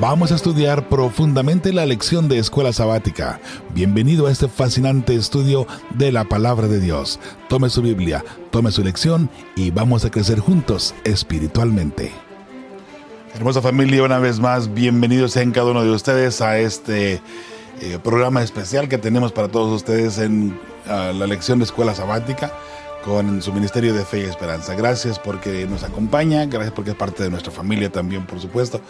Vamos a estudiar profundamente la lección de escuela sabática. Bienvenido a este fascinante estudio de la palabra de Dios. Tome su Biblia, tome su lección y vamos a crecer juntos espiritualmente. Hermosa familia, una vez más, bienvenidos en cada uno de ustedes a este eh, programa especial que tenemos para todos ustedes en uh, la lección de escuela sabática con su Ministerio de Fe y Esperanza. Gracias porque nos acompaña, gracias porque es parte de nuestra familia también, por supuesto.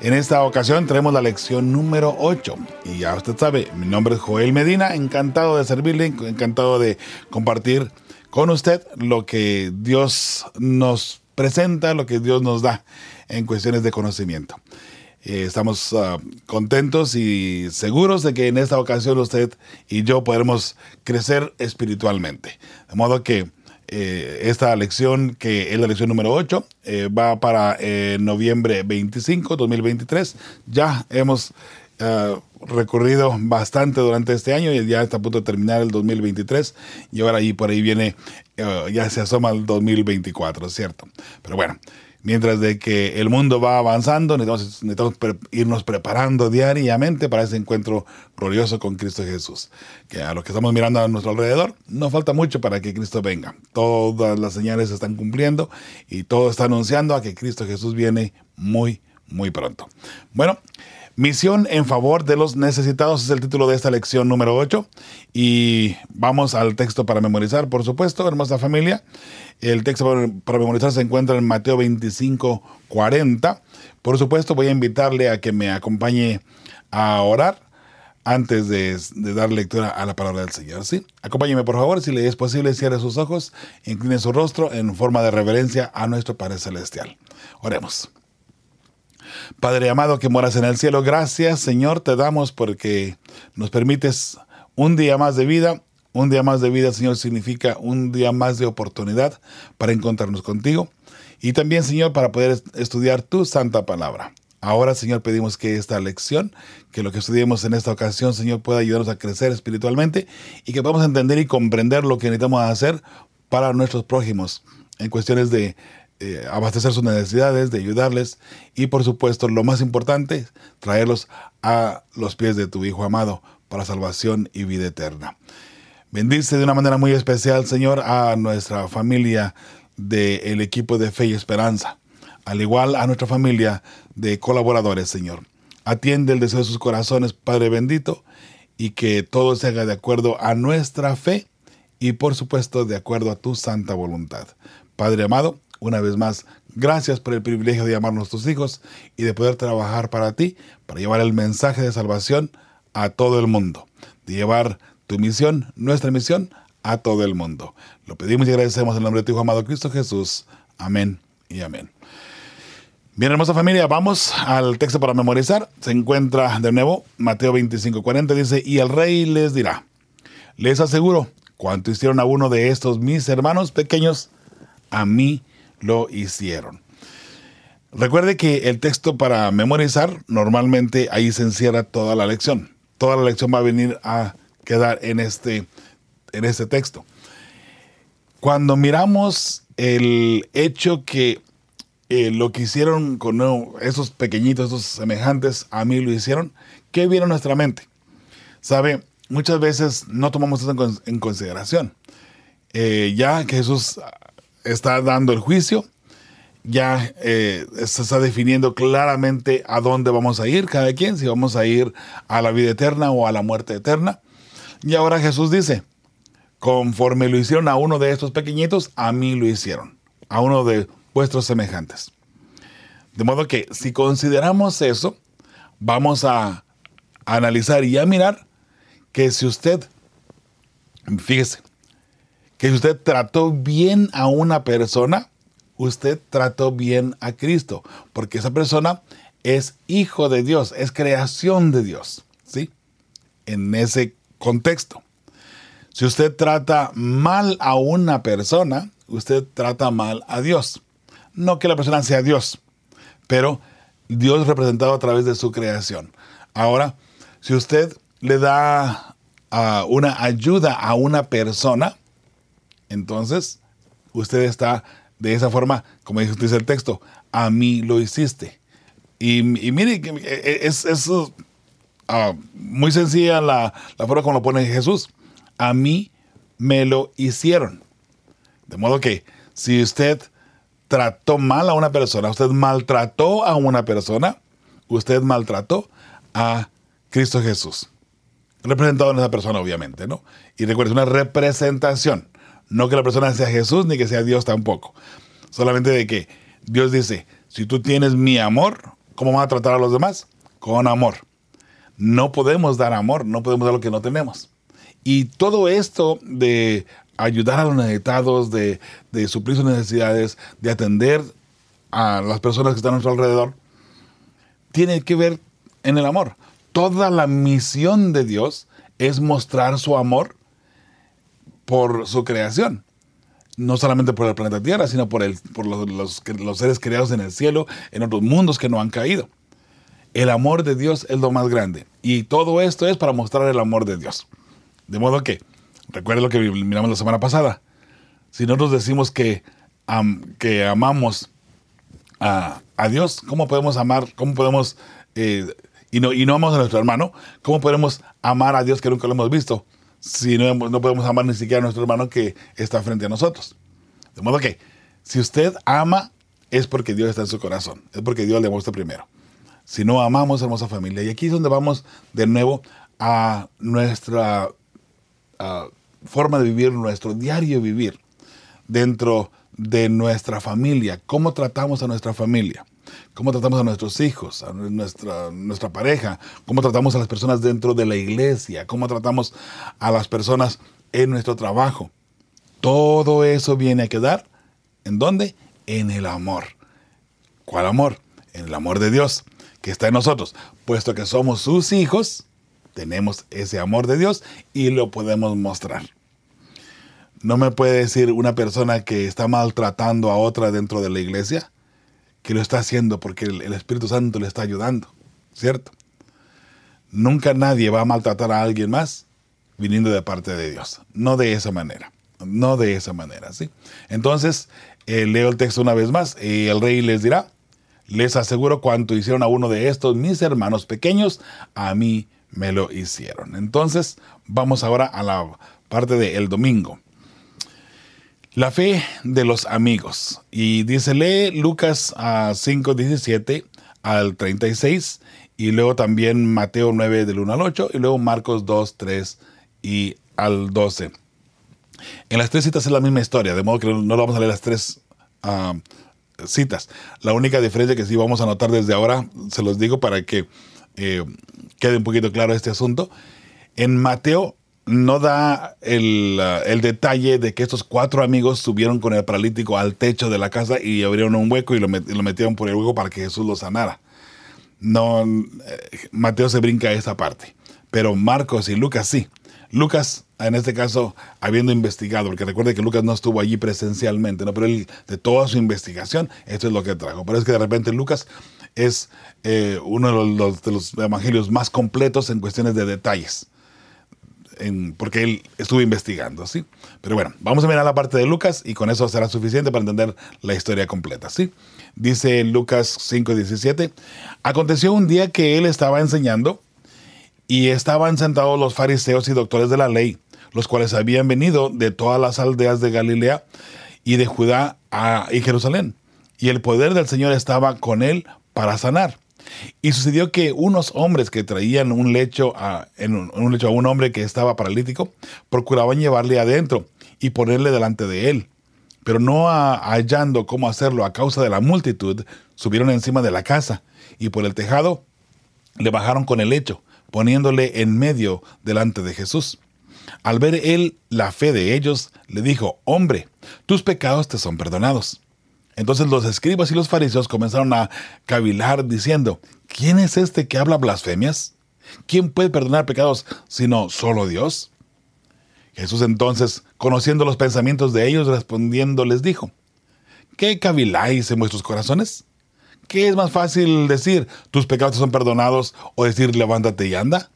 En esta ocasión traemos la lección número 8 y ya usted sabe, mi nombre es Joel Medina, encantado de servirle, encantado de compartir con usted lo que Dios nos presenta, lo que Dios nos da en cuestiones de conocimiento. Eh, estamos uh, contentos y seguros de que en esta ocasión usted y yo podremos crecer espiritualmente. De modo que eh, esta lección, que es la lección número 8, eh, va para eh, noviembre 25, 2023. Ya hemos recorrido bastante durante este año y ya está a punto de terminar el 2023 y ahora ahí por ahí viene, ya se asoma el 2024, ¿cierto? Pero bueno, mientras de que el mundo va avanzando, necesitamos, irnos preparando diariamente para ese encuentro glorioso con Cristo Jesús. Que a los que estamos mirando a nuestro alrededor, no falta mucho para que Cristo venga. Todas las señales se están cumpliendo y todo está anunciando a que Cristo Jesús viene muy, muy pronto. Bueno, Misión en favor de los necesitados es el título de esta lección número 8. Y vamos al texto para memorizar, por supuesto, hermosa familia. El texto para memorizar se encuentra en Mateo 25, 40. Por supuesto, voy a invitarle a que me acompañe a orar antes de, dar lectura a la palabra del Señor. ¿sí? Acompáñeme, por favor, si le es posible, cierre sus ojos, incline su rostro en forma de reverencia a nuestro Padre Celestial. Oremos. Padre amado que moras en el cielo, gracias Señor te damos porque nos permites un día más de vida. Un día más de vida, Señor, significa un día más de oportunidad para encontrarnos contigo y también, Señor, para poder estudiar tu santa palabra. Ahora, Señor, pedimos que esta lección, que lo que estudiemos en esta ocasión, Señor, pueda ayudarnos a crecer espiritualmente y que podamos entender y comprender lo que necesitamos hacer para nuestros prójimos en cuestiones de eh, abastecer sus necesidades, de ayudarles y por supuesto lo más importante, traerlos a los pies de tu Hijo amado para salvación y vida eterna. Bendice de una manera muy especial, Señor, a nuestra familia del equipo de Fe y Esperanza, al igual a nuestra familia de colaboradores, Señor. Atiende el deseo de sus corazones, Padre bendito, y que todo se haga de acuerdo a nuestra fe y por supuesto de acuerdo a tu santa voluntad. Padre amado, una vez más, gracias por el privilegio de llamarnos tus hijos y de poder trabajar para ti, para llevar el mensaje de salvación a todo el mundo, de llevar tu misión, nuestra misión, a todo el mundo. Lo pedimos y agradecemos en el nombre de tu Hijo amado Cristo Jesús. Amén y amén. Bien, hermosa familia, vamos al texto para memorizar. Se encuentra de nuevo Mateo 25:40, dice, y el rey les dirá, les aseguro, cuanto hicieron a uno de estos mis hermanos pequeños, a mí lo hicieron. Recuerde que el texto para memorizar, normalmente ahí se encierra toda la lección. Toda la lección va a venir a quedar en este, en este texto. Cuando miramos el hecho que eh, lo que hicieron con esos pequeñitos, esos semejantes, a mí lo hicieron, ¿qué viene a nuestra mente? Sabe, muchas veces no tomamos eso en, consideración. Eh, ya que Jesús está dando el juicio, ya eh, se está definiendo claramente a dónde vamos a ir cada quien, si vamos a ir a la vida eterna o a la muerte eterna. Y ahora Jesús dice, conforme lo hicieron a uno de estos pequeñitos, a mí lo hicieron, a uno de vuestros semejantes. De modo que si consideramos eso, vamos a analizar y a mirar que si usted, fíjese, que si usted trató bien a una persona, usted trató bien a Cristo, porque esa persona es hijo de Dios, es creación de Dios, ¿sí? En ese contexto. Si usted trata mal a una persona, usted trata mal a Dios. No que la persona sea Dios, pero Dios representado a través de su creación. Ahora, si usted le da uh, una ayuda a una persona, entonces usted está de esa forma, como dice el texto, a mí lo hiciste. Y, mire, es, es uh, muy sencilla la, la forma como lo pone Jesús. A mí me lo hicieron. De modo que si usted trató mal a una persona, usted maltrató a una persona, usted maltrató a Cristo Jesús. Representado en esa persona, obviamente, ¿no? Y recuerde, es una representación. No que la persona sea Jesús ni que sea Dios tampoco. Solamente de que Dios dice, si tú tienes mi amor, ¿cómo vas a tratar a los demás? Con amor. No podemos dar amor, no podemos dar lo que no tenemos. Y todo esto de ayudar a los necesitados, de, suplir sus necesidades, de atender a las personas que están a nuestro alrededor, tiene que ver en el amor. Toda la misión de Dios es mostrar su amor por su creación. No solamente por el planeta Tierra, sino por, el, por los, los, seres creados en el cielo, en otros mundos que no han caído. El amor de Dios es lo más grande. Y todo esto es para mostrar el amor de Dios. De modo que Recuerda lo que miramos la semana pasada. Si nosotros decimos que, que amamos a, Dios, ¿cómo podemos amar? ¿Cómo podemos, eh, y, no, y no amamos a nuestro hermano, ¿cómo podemos amar a Dios que nunca lo hemos visto? Si no, no podemos amar ni siquiera a nuestro hermano que está frente a nosotros. De modo que, si usted ama, es porque Dios está en su corazón, es porque Dios le muestra primero. Si no amamos, hermosa familia. Y aquí es donde vamos de nuevo a nuestra forma de vivir, nuestro diario vivir dentro de nuestra familia, cómo tratamos a nuestra familia, cómo tratamos a nuestros hijos, a nuestra, pareja, cómo tratamos a las personas dentro de la iglesia, cómo tratamos a las personas en nuestro trabajo. Todo eso viene a quedar, ¿en dónde? En el amor. ¿Cuál amor? En el amor de Dios que está en nosotros. Puesto que somos sus hijos, tenemos ese amor de Dios y lo podemos mostrar. No me puede decir una persona que está maltratando a otra dentro de la iglesia que lo está haciendo porque el, Espíritu Santo le está ayudando, ¿cierto? Nunca nadie va a maltratar a alguien más viniendo de parte de Dios. No de esa manera. No de esa manera, ¿sí? Entonces, eh, leo el texto una vez más. y el rey les dirá, les aseguro cuanto hicieron a uno de estos mis hermanos pequeños, a mí me lo hicieron. Entonces, vamos ahora a la parte del el domingo. La fe de los amigos. Y dice, lee Lucas a 5, 17 al 36, y luego también Mateo 9 del 1 al 8, y luego Marcos 2, 3 y al 12. En las tres citas es la misma historia, de modo que no vamos a leer las tres ah, citas. La única diferencia que sí vamos a notar desde ahora, se los digo para que eh, quede un poquito claro este asunto. En Mateo no da el, el, detalle de que estos cuatro amigos subieron con el paralítico al techo de la casa y abrieron un hueco y lo, metieron por el hueco para que Jesús lo sanara. No, eh, Mateo se brinca esa parte, pero Marcos y Lucas sí. Lucas, en este caso, habiendo investigado, porque recuerde que Lucas no estuvo allí presencialmente, ¿no? pero él, de toda su investigación, esto es lo que trajo. Pero es que de repente Lucas es eh, uno de los, evangelios más completos en cuestiones de detalles. Porque él estuvo investigando, ¿sí? Pero bueno, vamos a mirar la parte de Lucas y con eso será suficiente para entender la historia completa, ¿sí? Dice Lucas 5:17, aconteció un día que él estaba enseñando y estaban sentados los fariseos y doctores de la ley, los cuales habían venido de todas las aldeas de Galilea y de Judá y Jerusalén. Y el poder del Señor estaba con él para sanar. Y sucedió que unos hombres que traían un lecho a, un, lecho a un hombre que estaba paralítico, procuraban llevarle adentro y ponerle delante de él. Pero no hallando cómo hacerlo a causa de la multitud, subieron encima de la casa y por el tejado le bajaron con el lecho, poniéndole en medio delante de Jesús. Al ver él la fe de ellos, le dijo, hombre, tus pecados te son perdonados. Entonces los escribas y los fariseos comenzaron a cavilar diciendo, ¿quién es este que habla blasfemias? ¿Quién puede perdonar pecados sino solo Dios? Jesús entonces, conociendo los pensamientos de ellos, respondiendo les dijo, ¿qué caviláis en vuestros corazones? ¿Qué es más fácil decir, tus pecados son perdonados o decir, levántate y anda?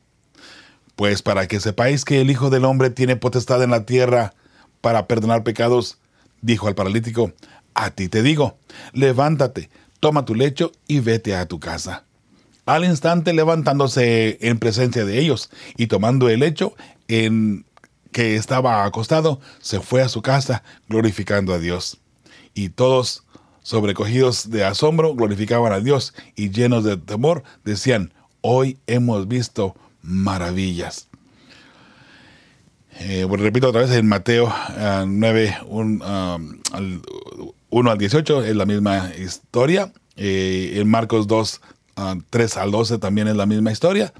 Pues para que sepáis que el Hijo del Hombre tiene potestad en la tierra para perdonar pecados, dijo al paralítico, a ti te digo, levántate, toma tu lecho y vete a tu casa. Al instante levantándose en presencia de ellos y tomando el lecho en que estaba acostado, se fue a su casa glorificando a Dios. Y todos, sobrecogidos de asombro, glorificaban a Dios y llenos de temor, decían, hoy hemos visto maravillas. Eh, repito otra vez, en Mateo 9, ah, 1 al 18 es la misma historia. Eh, en Marcos 2, 3 ah, al 12 también es la misma historia.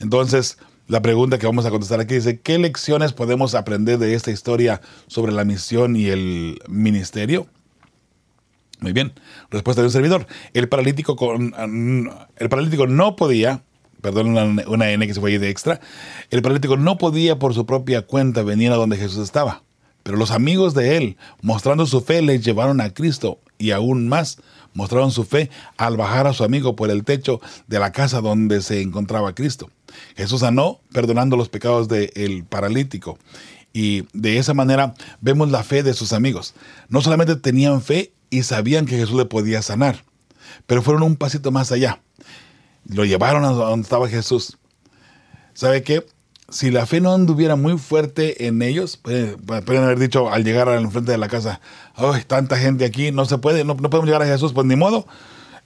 Entonces, la pregunta que vamos a contestar aquí dice, ¿qué lecciones podemos aprender de esta historia sobre la misión y el ministerio? Muy bien, respuesta de un servidor. El paralítico, con, el paralítico no podía, perdón, una, una N que se fue ahí de extra, el paralítico no podía por su propia cuenta venir a donde Jesús estaba. Pero los amigos de él, mostrando su fe, le llevaron a Cristo y aún más mostraron su fe al bajar a su amigo por el techo de la casa donde se encontraba Cristo. Jesús sanó perdonando los pecados del paralítico. Y de esa manera vemos la fe de sus amigos. No solamente tenían fe y sabían que Jesús le podía sanar, pero fueron un pasito más allá. Lo llevaron a donde estaba Jesús. ¿Sabe qué? Si la fe no anduviera muy fuerte en ellos, pueden, haber dicho al llegar al frente de la casa, ¡ay, tanta gente aquí! No se puede, no, podemos llegar a Jesús, pues ni modo.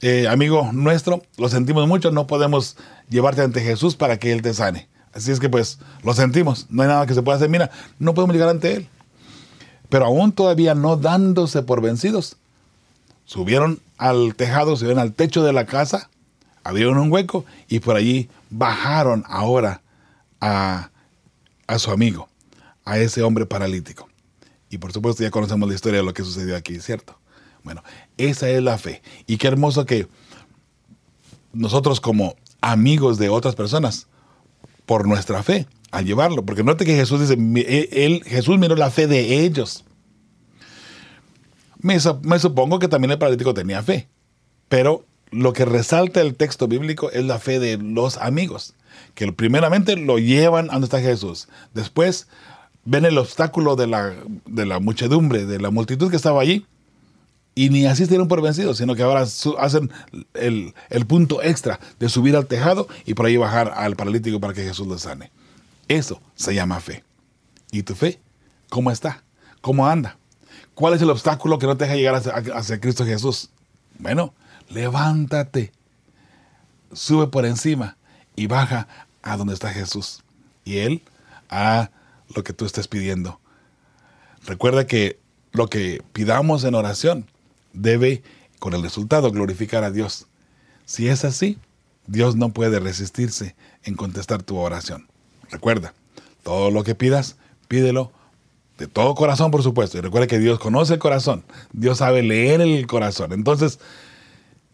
Eh, amigo nuestro, lo sentimos mucho, no podemos llevarte ante Jesús para que Él te sane. Así es que pues lo sentimos, no hay nada que se pueda hacer. Mira, no podemos llegar ante Él. Pero aún todavía no dándose por vencidos, subieron al tejado, subieron al techo de la casa, abrieron un hueco y por allí bajaron ahora a, su amigo, a ese hombre paralítico. Y por supuesto ya conocemos la historia de lo que sucedió aquí, ¿cierto? Bueno, esa es la fe. Y qué hermoso que nosotros como amigos de otras personas, por nuestra fe, al llevarlo, porque note que Jesús dice, él, Jesús miró la fe de ellos. Me, me supongo que también el paralítico tenía fe, pero lo que resalta el texto bíblico es la fe de los amigos que primeramente lo llevan a donde está Jesús. Después ven el obstáculo de la, de la muchedumbre, de la multitud que estaba allí, y ni así se por vencidos, sino que ahora hacen el, el, punto extra de subir al tejado y por ahí bajar al paralítico para que Jesús lo sane. Eso se llama fe. ¿Y tu fe? ¿Cómo está? ¿Cómo anda? ¿Cuál es el obstáculo que no te deja llegar hacia Cristo Jesús? Bueno, levántate, sube por encima y baja a donde está Jesús. Y Él a lo que tú estés pidiendo. Recuerda que lo que pidamos en oración debe, con el resultado, glorificar a Dios. Si es así, Dios no puede resistirse en contestar tu oración. Recuerda, todo lo que pidas, pídelo de todo corazón, por supuesto. Y recuerda que Dios conoce el corazón. Dios sabe leer el corazón. Entonces,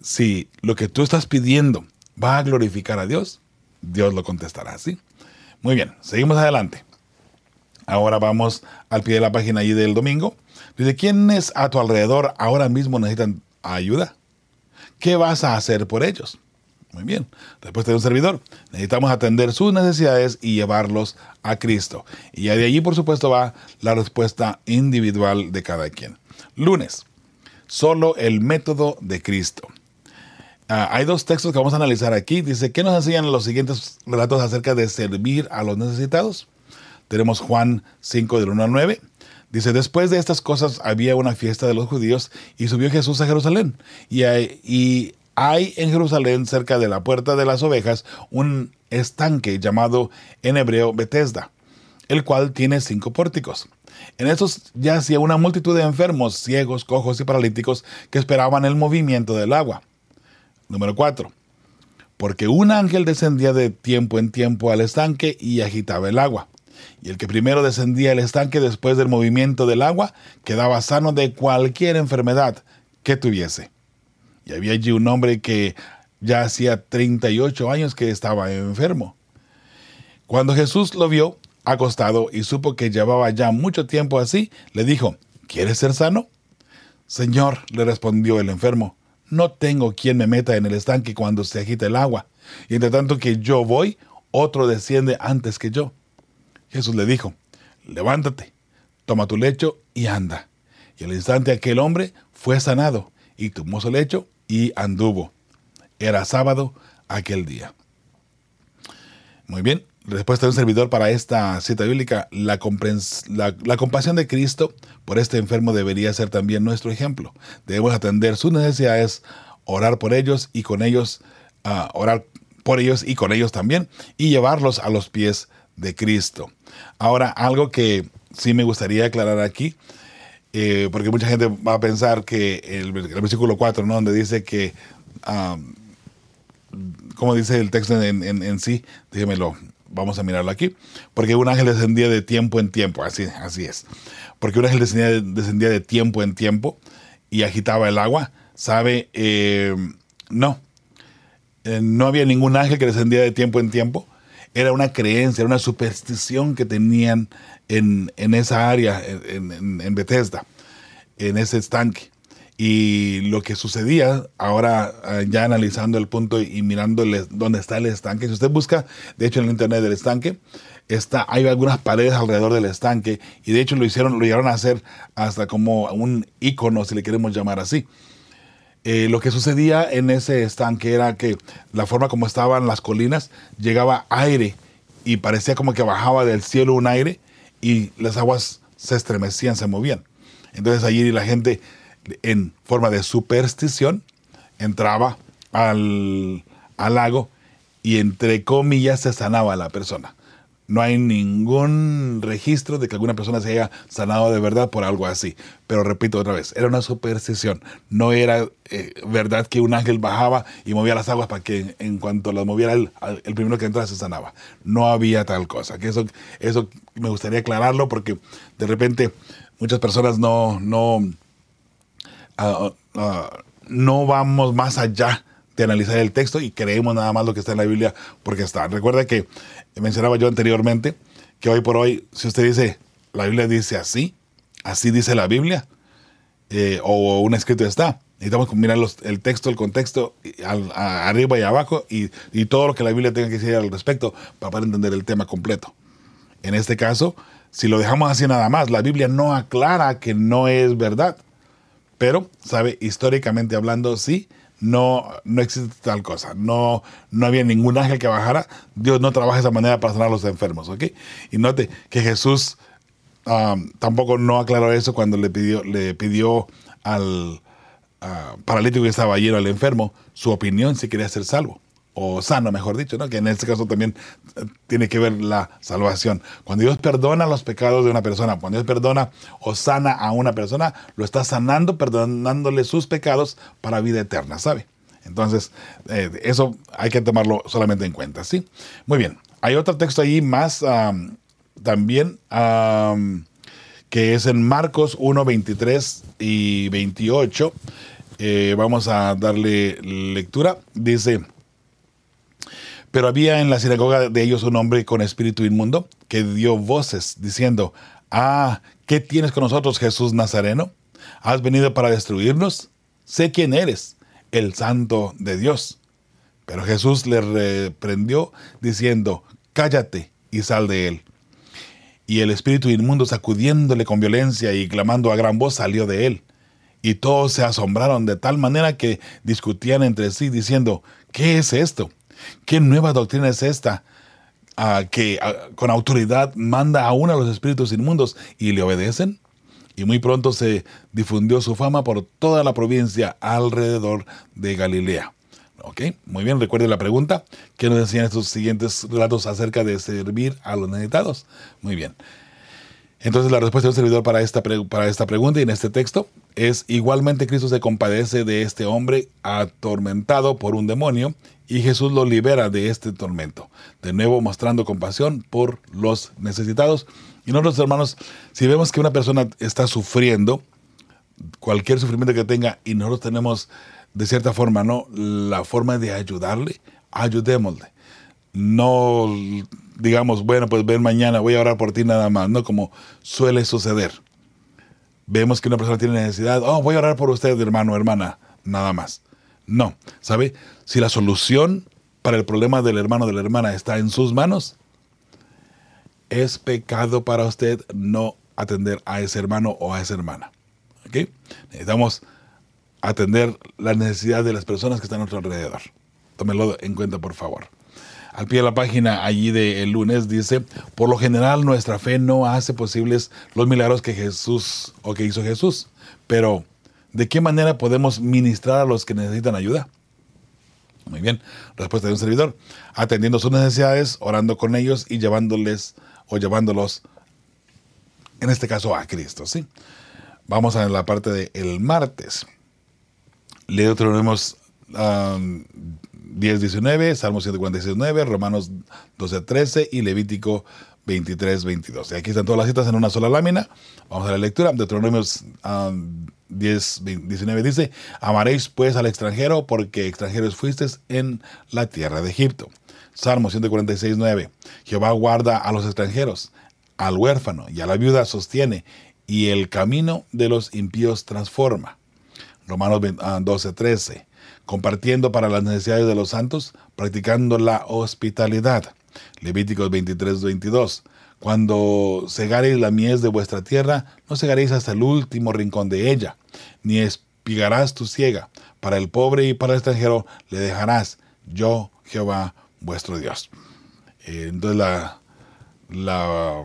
si lo que tú estás pidiendo va a glorificar a Dios, Dios lo contestará, ¿sí? Muy bien, seguimos adelante. Ahora vamos al pie de la página allí del domingo. Dice, ¿quiénes a tu alrededor ahora mismo necesitan ayuda? ¿Qué vas a hacer por ellos? Muy bien, respuesta de un servidor. Necesitamos atender sus necesidades y llevarlos a Cristo. Y de allí, por supuesto, va la respuesta individual de cada quien. Lunes, solo el método de Cristo. Ah, hay dos textos que vamos a analizar aquí. Dice, ¿qué nos enseñan los siguientes relatos acerca de servir a los necesitados? Tenemos Juan 5 del 1 al 9. Dice, después de estas cosas había una fiesta de los judíos y subió Jesús a Jerusalén. Y hay, en Jerusalén, cerca de la puerta de las ovejas, un estanque llamado en hebreo Bethesda, el cual tiene cinco pórticos. En estos yacía una multitud de enfermos, ciegos, cojos y paralíticos que esperaban el movimiento del agua. Número 4. Porque un ángel descendía de tiempo en tiempo al estanque y agitaba el agua. Y el que primero descendía al estanque después del movimiento del agua quedaba sano de cualquier enfermedad que tuviese. Y había allí un hombre que ya hacía 38 años que estaba enfermo. Cuando Jesús lo vio acostado y supo que llevaba ya mucho tiempo así, le dijo, ¿quieres ser sano? Señor, le respondió el enfermo, no tengo quien me meta en el estanque cuando se agita el agua. Y entre tanto que yo voy, otro desciende antes que yo. Jesús le dijo, levántate, toma tu lecho y anda. Y al instante aquel hombre fue sanado y tomó su lecho y anduvo. Era sábado aquel día. Muy bien, respuesta de un servidor para esta cita bíblica, la, la, compasión de Cristo por este enfermo debería ser también nuestro ejemplo. Debemos atender sus necesidades, orar por ellos y con ellos, uh, orar por ellos y con ellos también, y llevarlos a los pies de Cristo. Ahora, algo que sí me gustaría aclarar aquí, eh, porque mucha gente va a pensar que el, versículo 4, ¿no? donde dice que, como dice el texto en, en, sí, déjemelo, vamos a mirarlo aquí, porque un ángel descendía de tiempo en tiempo, así, así es, porque un ángel descendía, descendía de tiempo en tiempo y agitaba el agua, ¿sabe? Eh, no, eh, no había ningún ángel que descendía de tiempo en tiempo. Era una creencia, era una superstición que tenían en, esa área, en, Bethesda, en ese estanque. Y lo que sucedía, ahora eh, ya analizando el punto y mirando dónde está el estanque, si usted busca, de hecho en el internet del estanque, está, hay algunas paredes alrededor del estanque y de hecho lo hicieron, lo llegaron a hacer hasta como un icono, si le queremos llamar así. Eh, lo que sucedía en ese estanque era que la forma como estaban las colinas, llegaba aire y parecía como que bajaba del cielo un aire y las aguas se estremecían, se movían. Entonces allí la gente en forma de superstición entraba al, al lago y entre comillas se sanaba a la persona. No hay ningún registro de que alguna persona se haya sanado de verdad por algo así. Pero repito otra vez, era una superstición. No era eh, verdad que un ángel bajaba y movía las aguas para que en cuanto las moviera el, el primero que entrara se sanaba. No había tal cosa. Que eso, eso me gustaría aclararlo porque de repente muchas personas no, no, no vamos más allá de analizar el texto y creemos nada más lo que está en la Biblia porque está. Recuerda que mencionaba yo anteriormente que hoy por hoy, si usted dice, la Biblia dice así, así dice la Biblia, eh, o un escrito está. Necesitamos mirar el texto, el contexto, arriba y abajo, y, todo lo que la Biblia tenga que decir al respecto para poder entender el tema completo. En este caso, si lo dejamos así nada más, la Biblia no aclara que no es verdad. Pero, ¿sabe? Históricamente hablando, sí, no, no existe tal cosa. No, no había ningún ángel que bajara. Dios no trabaja de esa manera para sanar a los enfermos, ¿ok? Y note que Jesús um, tampoco no aclaró eso cuando le pidió, le pidió al uh, paralítico que estaba lleno al enfermo su opinión si quería ser salvo o sano, mejor dicho, ¿no? que en este caso también tiene que ver la salvación. Cuando Dios perdona los pecados de una persona, cuando Dios perdona o sana a una persona, lo está sanando, perdonándole sus pecados para vida eterna, ¿sabe? Entonces, eh, eso hay que tomarlo solamente en cuenta, ¿sí? Muy bien, hay otro texto ahí más también que es en Marcos 1, 23 y 28. Eh, vamos a darle lectura. Dice, pero había en la sinagoga de ellos un hombre con espíritu inmundo que dio voces diciendo, Ah, ¿qué tienes con nosotros, Jesús Nazareno? ¿Has venido para destruirnos? Sé quién eres, el santo de Dios. Pero Jesús le reprendió diciendo, Cállate y sal de él. Y el espíritu inmundo, sacudiéndole con violencia y clamando a gran voz, salió de él. Y todos se asombraron de tal manera que discutían entre sí, diciendo, ¿qué es esto? ¿Qué nueva doctrina es esta? que con autoridad manda aún a los espíritus inmundos y le obedecen. Y muy pronto se difundió su fama por toda la provincia alrededor de Galilea. ¿Ok? Muy bien, recuerde la pregunta. ¿Qué nos decían estos siguientes relatos acerca de servir a los necesitados? Muy bien. Entonces la respuesta del servidor para esta, para esta pregunta y en este texto es igualmente Cristo se compadece de este hombre atormentado por un demonio y Jesús lo libera de este tormento. De nuevo mostrando compasión por los necesitados. Y nosotros hermanos, si vemos que una persona está sufriendo, cualquier sufrimiento que tenga y nosotros tenemos de cierta forma, ¿no? La forma de ayudarle, ayudémosle. No digamos, bueno, pues ven mañana, voy a orar por ti nada más, ¿no? Como suele suceder. Vemos que una persona tiene necesidad, oh, voy a orar por usted, hermano, hermana, nada más. No, ¿sabe? Si la solución para el problema del hermano o de la hermana está en sus manos, es pecado para usted no atender a ese hermano o a esa hermana. Necesitamos atender las necesidades de las personas que están a nuestro alrededor. Tómelo en cuenta, por favor. Al pie de la página allí del lunes dice, por lo general nuestra fe no hace posibles los milagros que Jesús o que hizo Jesús, pero ¿de qué manera podemos ministrar a los que necesitan ayuda? Muy bien, respuesta de un servidor, atendiendo sus necesidades, orando con ellos y llevándoles o llevándolos, en este caso, a Cristo, ¿sí? Vamos a la parte del el martes. Le tenemos um, 10, 19, Salmo 146, 9, Romanos 12, 13 y Levítico 23, 22. Y aquí están todas las citas en una sola lámina. Vamos a la lectura. Deuteronomios 10, 19 dice, amaréis pues al extranjero porque extranjeros fuisteis en la tierra de Egipto. Salmo 146, 9. Jehová guarda a los extranjeros, al huérfano y a la viuda sostiene, y el camino de los impíos transforma. Romanos 12, 13 compartiendo para las necesidades de los santos, practicando la hospitalidad. Levíticos 23, 22. Cuando segaréis la mies de vuestra tierra, no segaréis hasta el último rincón de ella, ni espigarás tu ciega. Para el pobre y para el extranjero le dejarás, yo, Jehová, vuestro Dios. Eh, entonces la, la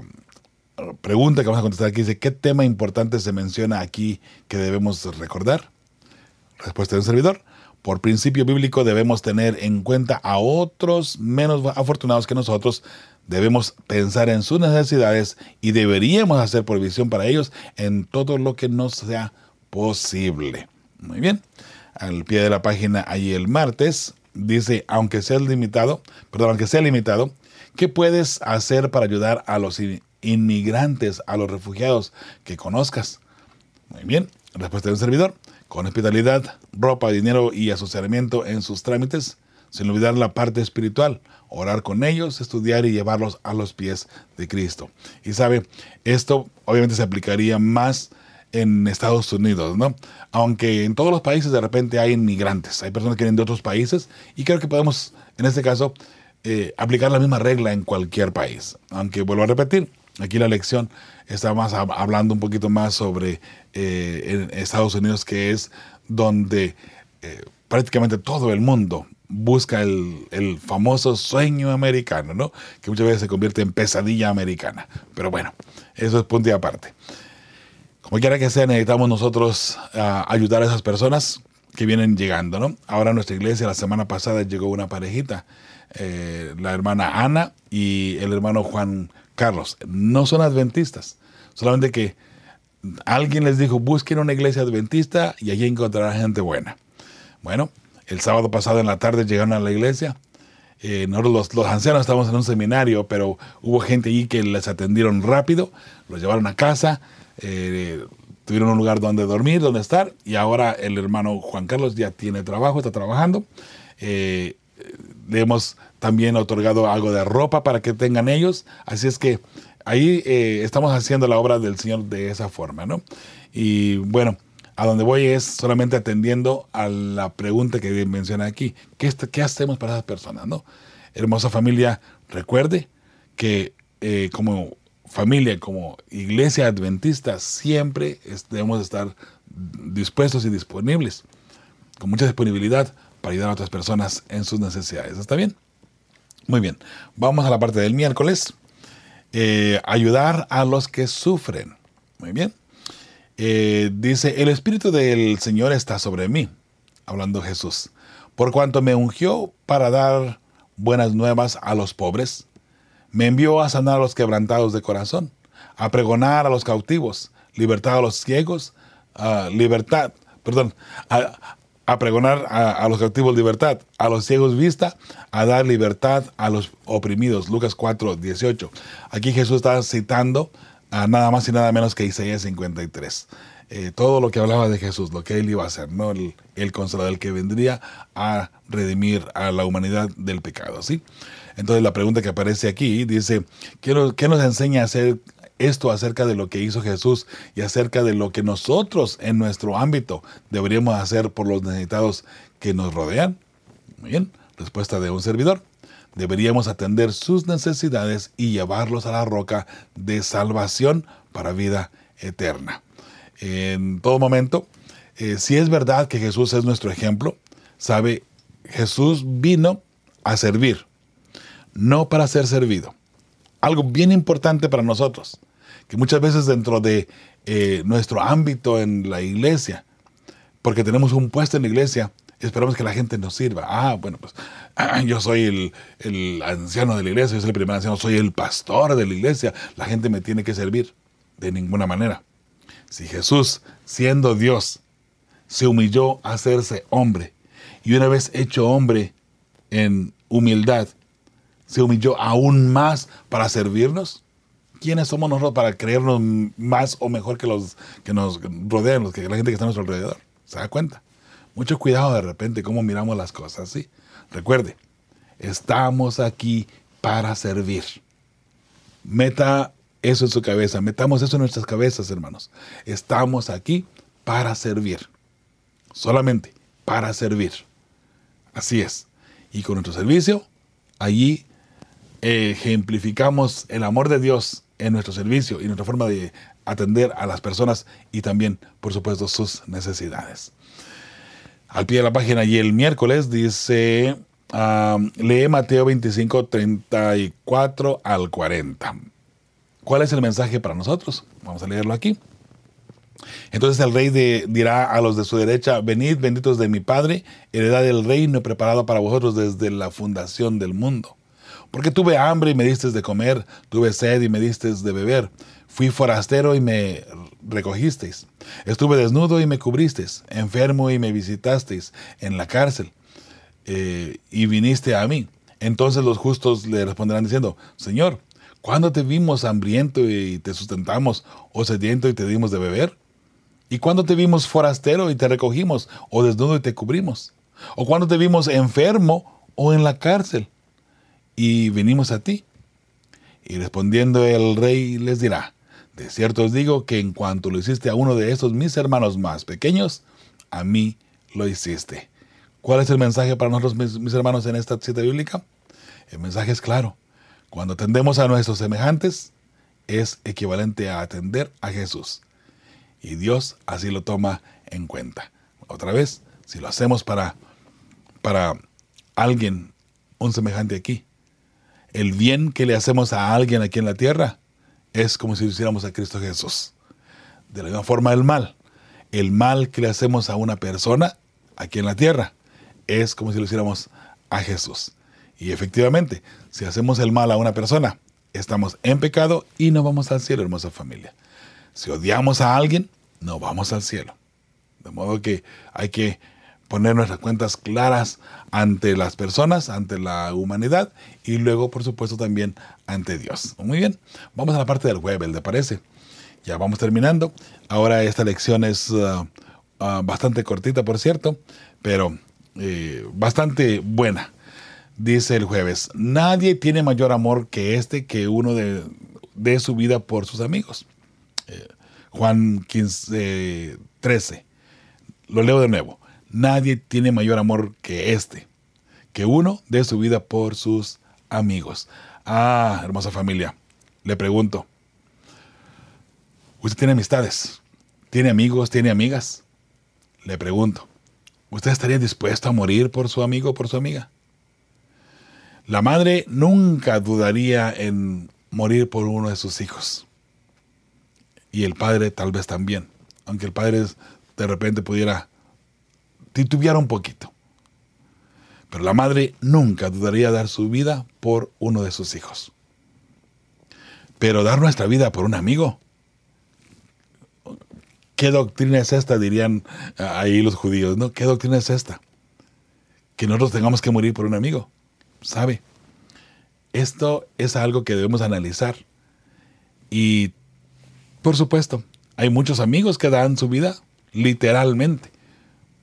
pregunta que vamos a contestar aquí dice, ¿qué tema importante se menciona aquí que debemos recordar? Respuesta de un servidor por principio bíblico debemos tener en cuenta a otros menos afortunados que nosotros, debemos pensar en sus necesidades y deberíamos hacer provisión para ellos en todo lo que nos sea posible. Muy bien. Al pie de la página ahí el martes dice, aunque sea limitado, perdón, aunque sea limitado, ¿qué puedes hacer para ayudar a los inmigrantes, a los refugiados que conozcas? Muy bien. Respuesta de un servidor con hospitalidad, ropa, dinero y asociamiento en sus trámites, sin olvidar la parte espiritual, orar con ellos, estudiar y llevarlos a los pies de Cristo. Y sabe, esto obviamente se aplicaría más en Estados Unidos, ¿no? Aunque en todos los países de repente hay inmigrantes, hay personas que vienen de otros países y creo que podemos, en este caso, eh, aplicar la misma regla en cualquier país. Aunque vuelvo a repetir, aquí la lección está más hablando un poquito más sobre eh, Estados Unidos, que es donde eh, prácticamente todo el mundo busca el, famoso sueño americano, ¿no? Que muchas veces se convierte en pesadilla americana. Pero bueno, eso es punto y aparte. Como quiera que sea, necesitamos nosotros ah, ayudar a esas personas que vienen llegando, ¿no? Ahora nuestra iglesia, la semana pasada llegó una parejita, eh, la hermana Ana y el hermano Juan Carlos. No son adventistas, solamente que alguien les dijo, busquen una iglesia adventista y allí encontrarán gente buena. Bueno, el sábado pasado en la tarde llegaron a la iglesia. Eh, nosotros los, ancianos estábamos en un seminario, pero hubo gente allí que les atendieron rápido, los llevaron a casa, eh, tuvieron un lugar donde dormir, donde estar, y ahora el hermano Juan Carlos ya tiene trabajo, está trabajando. Eh, le hemos también otorgado algo de ropa para que tengan ellos, así es que ahí eh, estamos haciendo la obra del Señor de esa forma, ¿no? Y bueno, a donde voy es solamente atendiendo a la pregunta que menciona aquí. ¿Qué, hacemos para esas personas, no? Hermosa familia, recuerde que eh, como familia, como iglesia adventista, siempre debemos estar dispuestos y disponibles, con mucha disponibilidad para ayudar a otras personas en sus necesidades. ¿Está bien? Muy bien. Vamos a la parte del miércoles. Eh, ayudar a los que sufren. Muy bien. Eh, dice, el Espíritu del Señor está sobre mí, hablando Jesús, por cuanto me ungió para dar buenas nuevas a los pobres, me envió a sanar a los quebrantados de corazón, a pregonar a los cautivos, libertad a los ciegos, libertad, perdón, a, a pregonar a, los cautivos libertad, a los ciegos vista, a dar libertad a los oprimidos. Lucas 4, 18. Aquí Jesús está citando a nada más y nada menos que Isaías 53. Eh, todo lo que hablaba de Jesús, lo que él iba a hacer, ¿no? El, el consolador, que vendría a redimir a la humanidad del pecado, ¿sí? Entonces la pregunta que aparece aquí dice, ¿qué nos, qué nos enseña a hacer esto acerca de lo que hizo Jesús y acerca de lo que nosotros en nuestro ámbito deberíamos hacer por los necesitados que nos rodean? Muy bien, respuesta de un servidor. Deberíamos atender sus necesidades y llevarlos a la roca de salvación para vida eterna. En todo momento, eh, si es verdad que Jesús es nuestro ejemplo, sabe, Jesús vino a servir, no para ser servido. Algo bien importante para nosotros, que muchas veces dentro de eh, nuestro ámbito en la iglesia, porque tenemos un puesto en la iglesia, esperamos que la gente nos sirva. Ah, bueno, pues yo soy el, el, anciano de la iglesia, yo soy el primer anciano, soy el pastor de la iglesia, la gente me tiene que servir. De ninguna manera. Si Jesús, siendo Dios, se humilló a hacerse hombre, y una vez hecho hombre en humildad, se humilló aún más para servirnos, ¿quiénes somos nosotros para creernos más o mejor que los que nos rodean, los que la gente que está a nuestro alrededor? ¿Se da cuenta? Mucho cuidado de repente cómo miramos las cosas, ¿sí? Recuerde, estamos aquí para servir. Meta eso en su cabeza, metamos eso en nuestras cabezas, hermanos. Estamos aquí para servir. Solamente para servir. Así es. Y con nuestro servicio, allí ejemplificamos el amor de Dios en nuestro servicio y nuestra forma de atender a las personas y también, por supuesto, sus necesidades. Al pie de la página y el miércoles dice, lee Mateo 25, 34 al 40. ¿Cuál es el mensaje para nosotros? Vamos a leerlo aquí. Entonces el rey dirá a los de su derecha, venid benditos de mi Padre, heredad del reino preparado para vosotros desde la fundación del mundo. Porque tuve hambre y me diste de comer, tuve sed y me diste de beber, fui forastero y me recogisteis, estuve desnudo y me cubristeis, enfermo y me visitasteis en la cárcel eh, y viniste a mí. Entonces los justos le responderán diciendo, Señor, ¿cuándo te vimos hambriento y te sustentamos, o sediento y te dimos de beber? ¿Y cuándo te vimos forastero y te recogimos, o desnudo y te cubrimos? ¿O cuándo te vimos enfermo o en la cárcel y vinimos a ti? Y respondiendo el rey les dirá, cierto os digo que en cuanto lo hiciste a uno de esos mis hermanos más pequeños, a mí lo hiciste. ¿Cuál es el mensaje para nosotros, mis, hermanos, en esta cita bíblica? El mensaje es claro. Cuando atendemos a nuestros semejantes, es equivalente a atender a Jesús. Y Dios así lo toma en cuenta. Otra vez, si lo hacemos para, para alguien, un semejante aquí, el bien que le hacemos a alguien aquí en la tierra es como si lo hiciéramos a Cristo Jesús. De la misma forma el mal. El mal que le hacemos a una persona aquí en la tierra es como si lo hiciéramos a Jesús. Y efectivamente, si hacemos el mal a una persona, estamos en pecado y no vamos al cielo, hermosa familia. Si odiamos a alguien, no vamos al cielo. De modo que hay que poner nuestras cuentas claras ante las personas, ante la humanidad y luego, por supuesto, también ante Dios. Muy bien, vamos a la parte del web, ¿le parece? Ya vamos terminando. Ahora esta lección es uh, bastante cortita, por cierto, pero eh, bastante buena. Dice el jueves, nadie tiene mayor amor que este que uno de, de su vida por sus amigos. Eh, Juan 15, 13. Lo leo de nuevo. Nadie tiene mayor amor que este, que uno de su vida por sus amigos. Ah, hermosa familia, le pregunto, ¿usted tiene amistades? ¿Tiene amigos? ¿Tiene amigas? Le pregunto, ¿usted estaría dispuesto a morir por su amigo o por su amiga? La madre nunca dudaría en morir por uno de sus hijos y el padre tal vez también, aunque el padre de repente pudiera titubear un poquito. Pero la madre nunca dudaría dar su vida por uno de sus hijos. Pero dar nuestra vida por un amigo. ¿Qué doctrina es esta? Dirían ahí los judíos, ¿no? ¿Qué doctrina es esta? Que nosotros tengamos que morir por un amigo. ¿Sabe? Esto es algo que debemos analizar. Y por supuesto, hay muchos amigos que dan su vida literalmente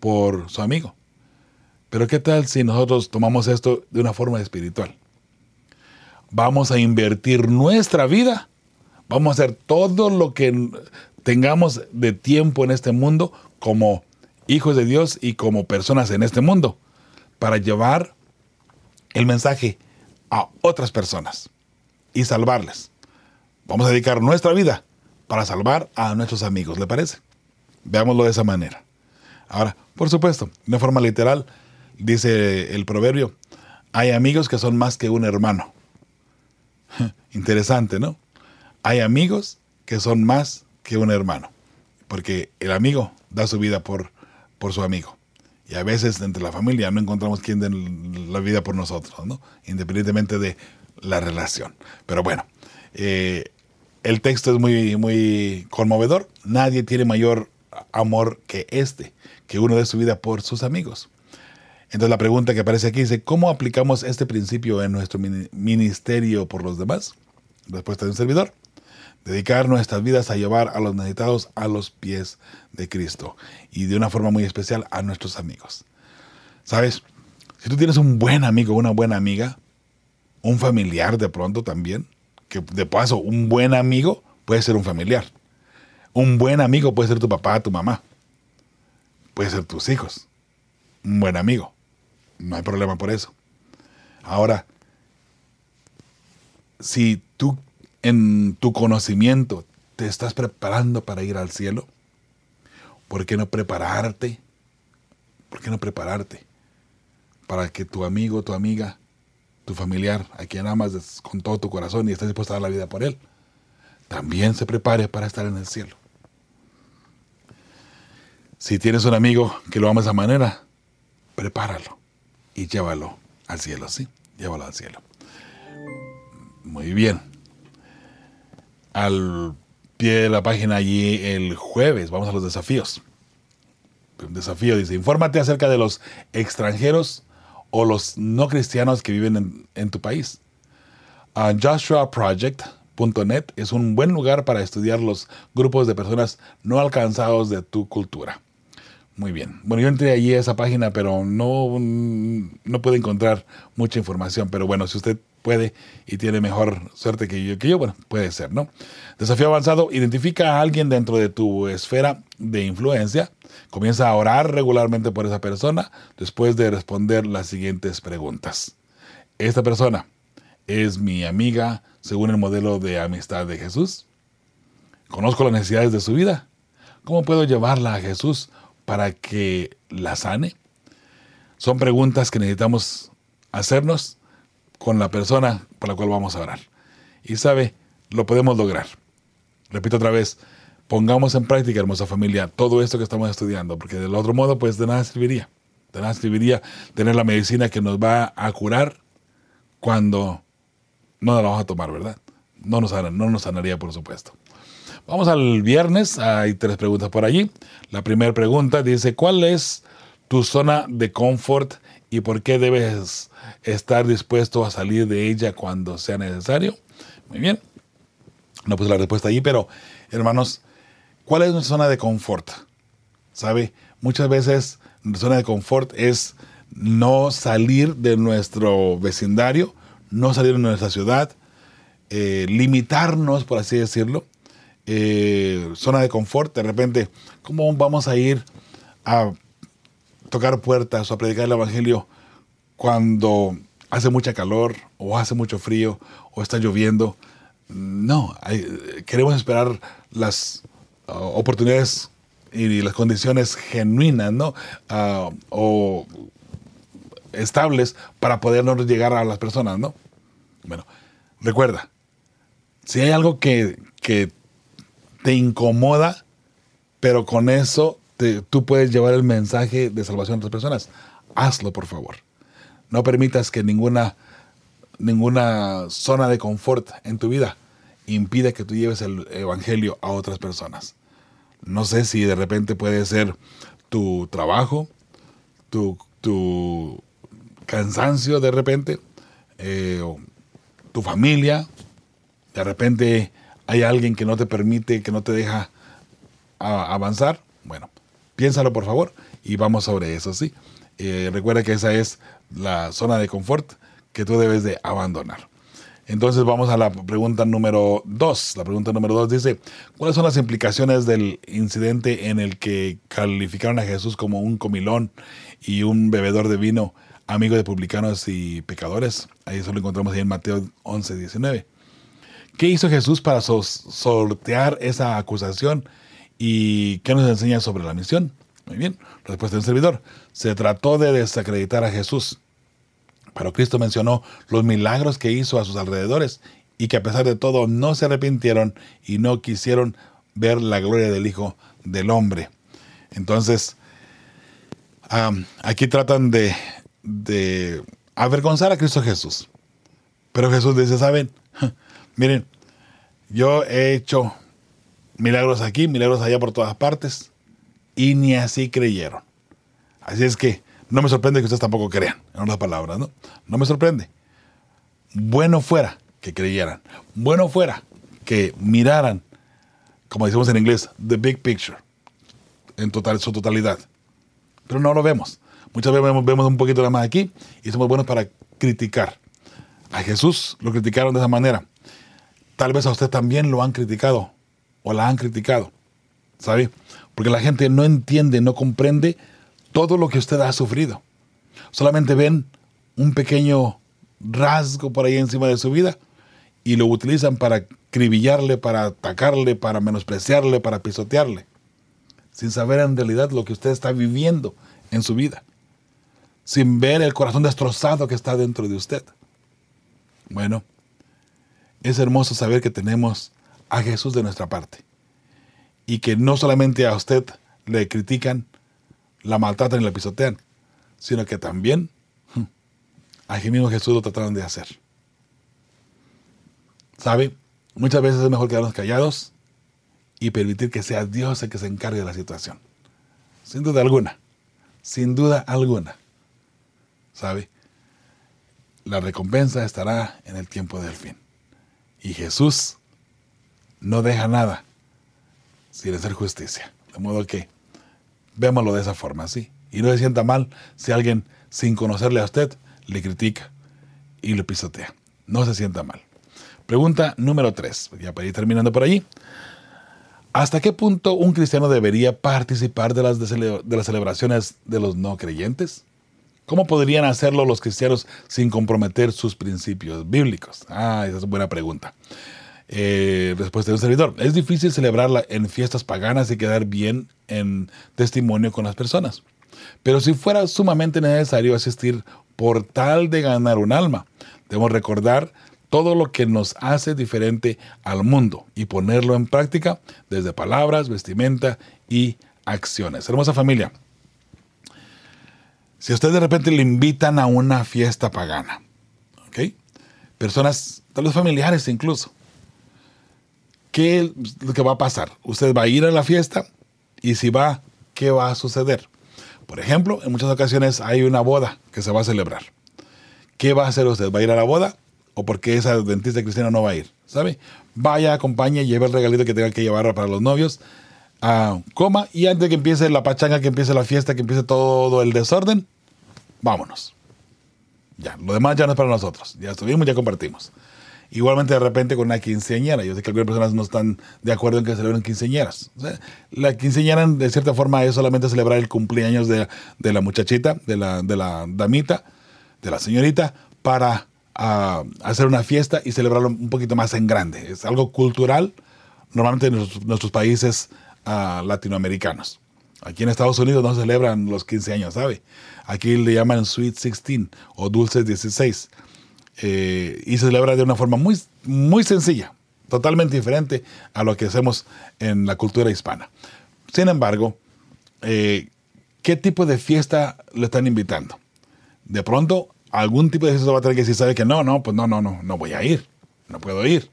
por su amigo. Pero ¿qué tal si nosotros tomamos esto de una forma espiritual? Vamos a invertir nuestra vida, vamos a hacer todo lo que tengamos de tiempo en este mundo como hijos de Dios y como personas en este mundo para llevar el mensaje a otras personas y salvarles. Vamos a dedicar nuestra vida para salvar a nuestros amigos, ¿le parece? Veámoslo de esa manera. Ahora, por supuesto, de forma literal, dice el proverbio, hay amigos que son más que un hermano. Interesante, ¿no? Hay amigos que son más que un hermano, porque el amigo da su vida por, por su amigo. Y a veces entre la familia no encontramos quien dé la vida por nosotros, ¿no? Independientemente de la relación. Pero bueno, eh, el texto es muy, muy conmovedor. Nadie tiene mayor amor que este, que uno de su vida por sus amigos. Entonces la pregunta que aparece aquí dice, ¿cómo aplicamos este principio en nuestro ministerio por los demás? Respuesta de un servidor. Dedicar nuestras vidas a llevar a los necesitados a los pies de Cristo y de una forma muy especial a nuestros amigos. ¿Sabes? Si tú tienes un buen amigo, una buena amiga, un familiar de pronto también, que de paso, un buen amigo puede ser un familiar. Un buen amigo puede ser tu papá, tu mamá. Puede ser tus hijos. Un buen amigo. No hay problema por eso. Ahora, si tú en tu conocimiento te estás preparando para ir al cielo, ¿por qué no prepararte? ¿Por qué no prepararte para que tu amigo, tu amiga, tu familiar, a quien amas con todo tu corazón y estás dispuesto a dar la vida por él, también se prepare para estar en el cielo? Si tienes un amigo que lo ama de esa manera, prepáralo y llévalo al cielo, ¿sí? Llévalo al cielo. Muy bien. Al pie de la página allí el jueves, vamos a los desafíos. Un desafío dice, infórmate acerca de los extranjeros o los no cristianos que viven en, tu país. Uh, Es un buen lugar para estudiar los grupos de personas no alcanzados de tu cultura. Muy bien. Bueno, yo entré allí a esa página, pero no, no pude encontrar mucha información. Pero bueno, si usted puede y tiene mejor suerte que yo, que yo, bueno, puede ser, ¿no? Desafío avanzado, identifica a alguien dentro de tu esfera de influencia, comienza a orar regularmente por esa persona después de responder las siguientes preguntas. Esta persona es mi amiga según el modelo de amistad de Jesús. Conozco las necesidades de su vida. ¿Cómo puedo llevarla a Jesús para que la sane? Son preguntas que necesitamos hacernos con la persona por la cual vamos a orar. Y sabe, lo podemos lograr. Repito otra vez, pongamos en práctica, hermosa familia, todo esto que estamos estudiando, porque del otro modo, pues de nada serviría. De nada serviría tener la medicina que nos va a curar cuando no la vamos a tomar, ¿verdad? No nos, no nos sanaría, por supuesto. Vamos al viernes, hay tres preguntas por allí. La primera pregunta dice, ¿cuál es tu zona de confort y por qué debes estar dispuesto a salir de ella cuando sea necesario? Muy bien. No puse la respuesta allí, pero hermanos, ¿cuál es nuestra zona de confort? ¿Sabe? Muchas veces nuestra zona de confort es no salir de nuestro vecindario, no salir de nuestra ciudad, eh, limitarnos, por así decirlo, eh, zona de confort, de repente, ¿cómo vamos a ir a tocar puertas o a predicar el Evangelio cuando hace mucha calor o hace mucho frío o está lloviendo? No, queremos esperar las uh, oportunidades y las condiciones genuinas, ¿no? Uh, o estables para podernos llegar a las personas, ¿no? Bueno, recuerda, si hay algo que, que te incomoda, pero con eso tú puedes llevar el mensaje de salvación a otras personas. Hazlo, por favor. No permitas que ninguna, ninguna zona de confort en tu vida impida que tú lleves el evangelio a otras personas. No sé si de repente puede ser tu trabajo, tu, tu cansancio de repente, eh, tu familia, de repente hay alguien que no te permite, que no te deja avanzar, bueno, piénsalo por favor y vamos sobre eso, ¿sí? Eh, recuerda que esa es la zona de confort que tú debes de abandonar. Entonces vamos a la pregunta número dos. La pregunta número dos dice, ¿cuáles son las implicaciones del incidente en el que calificaron a Jesús como un comilón y un bebedor de vino, amigo de publicanos y pecadores? Ahí eso lo encontramos en Mateo 11, 19. ¿Qué hizo Jesús para sortear esa acusación? ¿Y qué nos enseña sobre la misión? Muy bien, respuesta de un servidor. Se trató de desacreditar a Jesús. Pero Cristo mencionó los milagros que hizo a sus alrededores y que a pesar de todo no se arrepintieron y no quisieron ver la gloria del Hijo del Hombre. Entonces, aquí tratan de, de avergonzar a Cristo Jesús. Pero Jesús dice, ¿saben? Miren, yo he hecho milagros aquí, milagros allá por todas partes, y ni así creyeron. Así es que no me sorprende que ustedes tampoco crean, en otras palabras, ¿no? No me sorprende. Bueno fuera que creyeran. Bueno fuera que miraran, como decimos en inglés, the big picture, en total, su totalidad. Pero no lo vemos. Muchas veces vemos, un poquito más aquí y somos buenos para criticar. A Jesús lo criticaron de esa manera. Tal vez a usted también lo han criticado o la han criticado. ¿Sabe? Porque la gente no entiende, no comprende todo lo que usted ha sufrido. Solamente ven un pequeño rasgo por ahí encima de su vida y lo utilizan para cribillarle, para atacarle, para menospreciarle, para pisotearle, sin saber en realidad lo que usted está viviendo en su vida, sin ver el corazón destrozado que está dentro de usted. Bueno, es hermoso saber que tenemos a Jesús de nuestra parte y que no solamente a usted le critican, la maltratan y la pisotean, sino que también hm, a mismo Jesús lo trataron de hacer. ¿Sabe? Muchas veces es mejor quedarnos callados y permitir que sea Dios el que se encargue de la situación. Sin duda alguna. Sin duda alguna. ¿Sabe? La recompensa estará en el tiempo del fin. Y Jesús no deja nada sin hacer justicia. De modo que vémoslo de esa forma, sí. Y no se sienta mal si alguien, sin conocerle a usted, le critica y le pisotea. No se sienta mal. Pregunta número 3, ya para ir terminando por allí. ¿Hasta qué punto un cristiano debería participar de las, de las celebraciones de los no creyentes? ¿Cómo podrían hacerlo los cristianos sin comprometer sus principios bíblicos? Ah, esa es una buena pregunta. Eh, respuesta de un servidor. Es difícil celebrarla en fiestas paganas y quedar bien en testimonio con las personas. Pero si fuera sumamente necesario asistir por tal de ganar un alma, debemos recordar todo lo que nos hace diferente al mundo y ponerlo en práctica desde palabras, vestimenta y acciones. Hermosa familia, si a usted de repente le invitan a una fiesta pagana, ¿ok? Personas, tal vez familiares incluso, ¿qué es lo que va a pasar? Usted va a ir a la fiesta y si va, ¿qué va a suceder? Por ejemplo, en muchas ocasiones hay una boda que se va a celebrar. ¿Qué va a hacer usted? ¿Va a ir a la boda? o porque esa dentista cristiana no va a ir, ¿sabe? Vaya, acompañe, lleve el regalito que tenga que llevar para los novios, ah, coma y antes de que empiece la pachanga, que empiece la fiesta, que empiece todo el desorden, vámonos. Ya, lo demás ya no es para nosotros. Ya estuvimos, ya compartimos. Igualmente de repente con una quinceañera. Yo sé que algunas personas no están de acuerdo en que celebren quinceañeras. la quinceañera de cierta forma es solamente celebrar el cumpleaños de, la muchachita, de la, de la damita, de la señorita, para a hacer una fiesta y celebrarlo un poquito más en grande. Es algo cultural, normalmente en nuestros, países ah, latinoamericanos. Aquí en Estados Unidos no celebran los 15 años, ¿sabe? Aquí le llaman Sweet 16 o Dulces 16. Eh, y se celebra de una forma muy, muy sencilla, totalmente diferente a lo que hacemos en la cultura hispana. Sin embargo, eh, ¿qué tipo de fiesta le están invitando? De pronto algún tipo de eso va a tener que decir, sabe que no, no, pues no, no, no, no voy a ir, no puedo ir,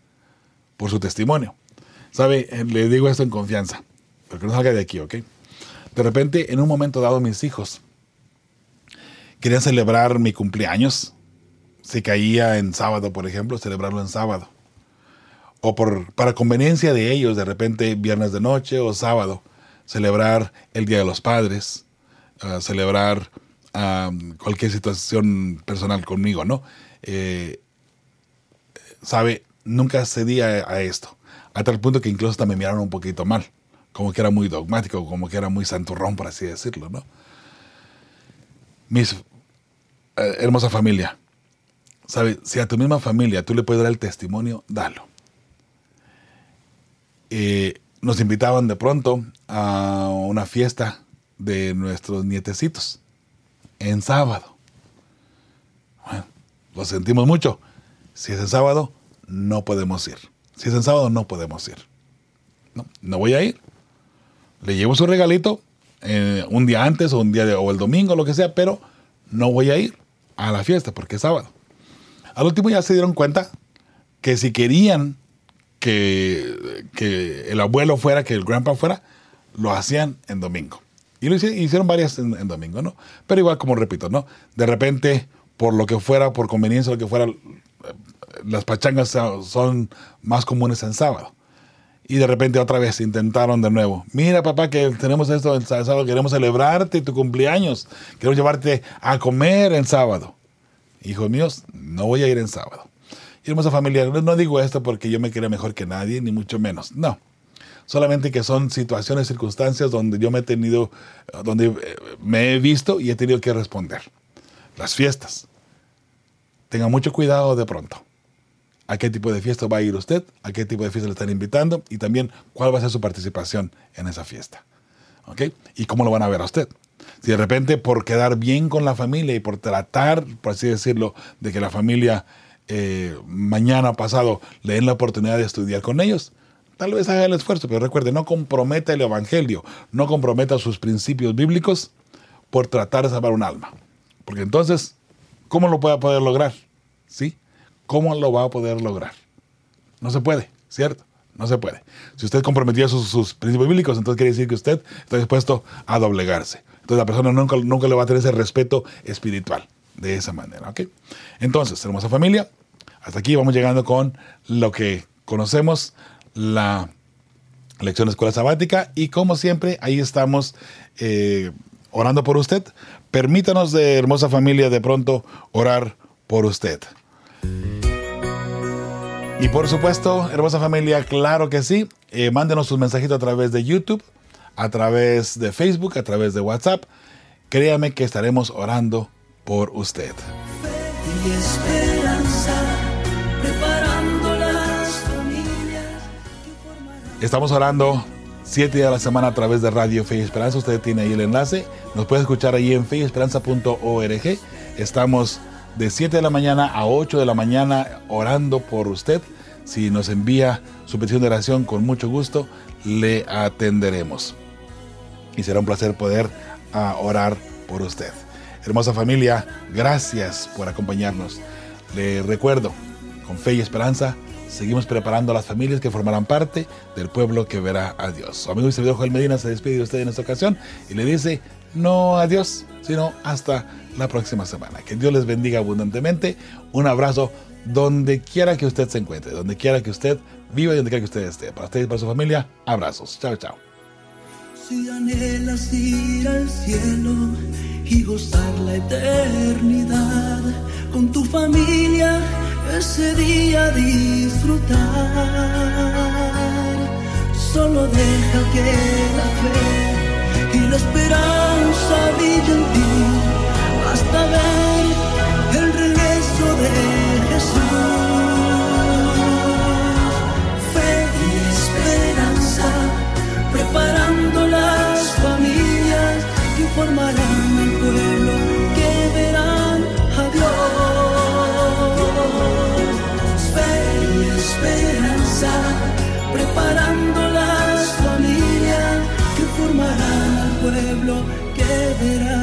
por su testimonio. ¿Sabe? Eh, le digo esto en confianza, porque no salga de aquí, ¿ok? De repente, en un momento dado, mis hijos querían celebrar mi cumpleaños. Si caía en sábado, por ejemplo, celebrarlo en sábado. O por, para conveniencia de ellos, de repente, viernes de noche o sábado, celebrar el Día de los Padres, uh, celebrar cualquier situación personal conmigo, ¿no? Eh, sabe, nunca cedí a, esto, a tal punto que incluso hasta me miraron un poquito mal, como que era muy dogmático, como que era muy santurrón, por así decirlo, ¿no? Mis eh, hermosa familia, ¿sabe? Si a tu misma familia tú le puedes dar el testimonio, dalo. Eh, nos invitaban de pronto a una fiesta de nuestros nietecitos en sábado. Bueno, lo sentimos mucho. Si es en sábado, no podemos ir. Si es en sábado, no podemos ir. No voy a ir. Le llevo su regalito eh, un día antes o un día o el domingo, lo que sea, pero no voy a ir a la fiesta porque es sábado. Al último ya se dieron cuenta que si querían que, que el abuelo fuera, que el grandpa fuera, lo hacían en domingo. Y lo hicieron, varias en, domingo, ¿no? Pero igual, como repito, ¿no? De repente, por lo que fuera, por conveniencia, lo que fuera, las pachangas son más comunes en sábado. Y de repente otra vez intentaron de nuevo. Mira, papá, que tenemos esto el sábado, queremos celebrarte tu cumpleaños, queremos llevarte a comer en sábado. Hijos míos, no voy a ir en sábado. Y hermosa familia, no digo esto porque yo me crea mejor que nadie, ni mucho menos. No solamente que son situaciones, circunstancias donde yo me he tenido, donde eh, me he visto y he tenido que responder. Las fiestas. Tenga mucho cuidado de pronto. ¿A qué tipo de fiesta va a ir usted? ¿A qué tipo de fiesta le están invitando? Y también cuál va a ser su participación en esa fiesta. ¿Ok? ¿Y cómo lo van a ver a usted? Si de repente por quedar bien con la familia y por tratar, por así decirlo, de que la familia eh, mañana pasado le den la oportunidad de estudiar con ellos, Tal vez haga el esfuerzo, pero recuerde, no comprometa el Evangelio, no comprometa sus principios bíblicos por tratar de salvar un alma. Porque entonces, ¿cómo lo puede poder lograr? ¿Sí? ¿Cómo lo va a poder lograr? No se puede, ¿cierto? No se puede. Si usted comprometió sus, sus principios bíblicos, entonces quiere decir que usted está dispuesto a doblegarse. Entonces la persona nunca, nunca le va a tener ese respeto espiritual de esa manera. ¿ok? Entonces, hermosa familia, hasta aquí vamos llegando con lo que conocemos la lección de escuela sabática y como siempre ahí estamos eh, orando por usted. Permítanos de hermosa familia de pronto orar por usted. Y por supuesto, hermosa familia, claro que sí. Eh, mándenos sus mensajitos a través de YouTube, a través de Facebook, a través de WhatsApp. Créame que estaremos orando por usted. Estamos orando siete días a la semana a través de Radio Fe y Esperanza. Usted tiene ahí el enlace. Nos puede escuchar ahí en feyesperanza.org. Estamos de 7 de la mañana a 8 de la mañana orando por usted. Si nos envía su petición de oración, con mucho gusto le atenderemos. Y será un placer poder ah, orar por usted. Hermosa familia, gracias por acompañarnos. Le recuerdo, con fe y esperanza, seguimos preparando a las familias que formarán parte del pueblo que verá a Dios. Su amigo y servidor Joel Medina se despide de usted en esta ocasión y le dice no adiós, sino hasta la próxima semana. Que Dios les bendiga abundantemente. Un abrazo donde quiera que usted se encuentre, donde quiera que usted viva y donde quiera que usted esté. Para usted y para su familia, abrazos. Chao, chao. Si anhelas ir al cielo y gozar la eternidad con tu familia ese día disfrutar. Solo deja que la fe y la esperanza brilla en ti hasta ver el regreso de Jesús. Fe y esperanza preparando las familias que formarán pueblo que verá